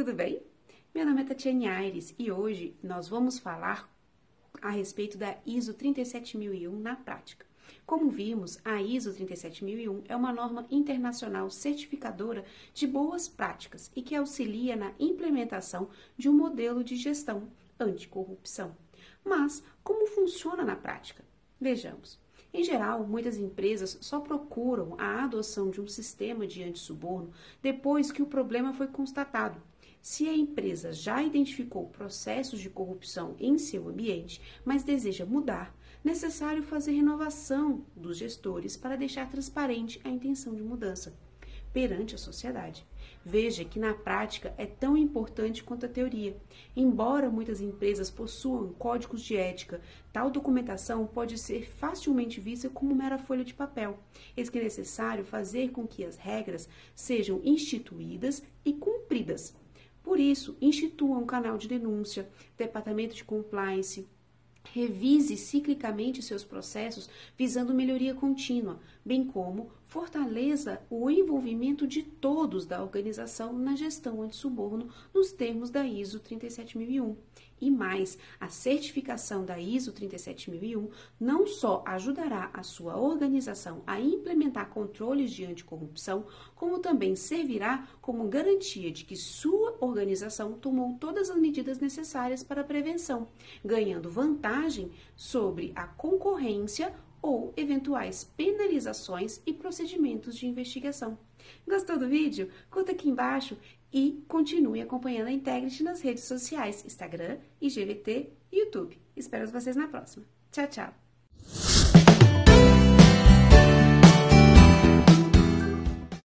tudo bem? Meu nome é Tatiane Aires e hoje nós vamos falar a respeito da ISO 37001 na prática. Como vimos, a ISO 37001 é uma norma internacional certificadora de boas práticas e que auxilia na implementação de um modelo de gestão anticorrupção. Mas como funciona na prática? Vejamos. Em geral, muitas empresas só procuram a adoção de um sistema de antissuborno depois que o problema foi constatado. Se a empresa já identificou processos de corrupção em seu ambiente, mas deseja mudar, necessário fazer renovação dos gestores para deixar transparente a intenção de mudança perante a sociedade. Veja que na prática é tão importante quanto a teoria. Embora muitas empresas possuam códigos de ética, tal documentação pode ser facilmente vista como mera folha de papel. Eis que é necessário fazer com que as regras sejam instituídas e cumpridas. Por isso, institua um canal de denúncia, departamento de compliance, Revise ciclicamente seus processos visando melhoria contínua, bem como fortaleça o envolvimento de todos da organização na gestão anti-suborno nos termos da ISO 37001. E mais, a certificação da ISO 37001 não só ajudará a sua organização a implementar controles de anticorrupção, como também servirá como garantia de que sua organização tomou todas as medidas necessárias para a prevenção, ganhando vantagem sobre a concorrência ou eventuais penalizações e procedimentos de investigação. Gostou do vídeo? Curta aqui embaixo e continue acompanhando a Integrity nas redes sociais, Instagram, IGVT e YouTube. Espero vocês na próxima. Tchau, tchau!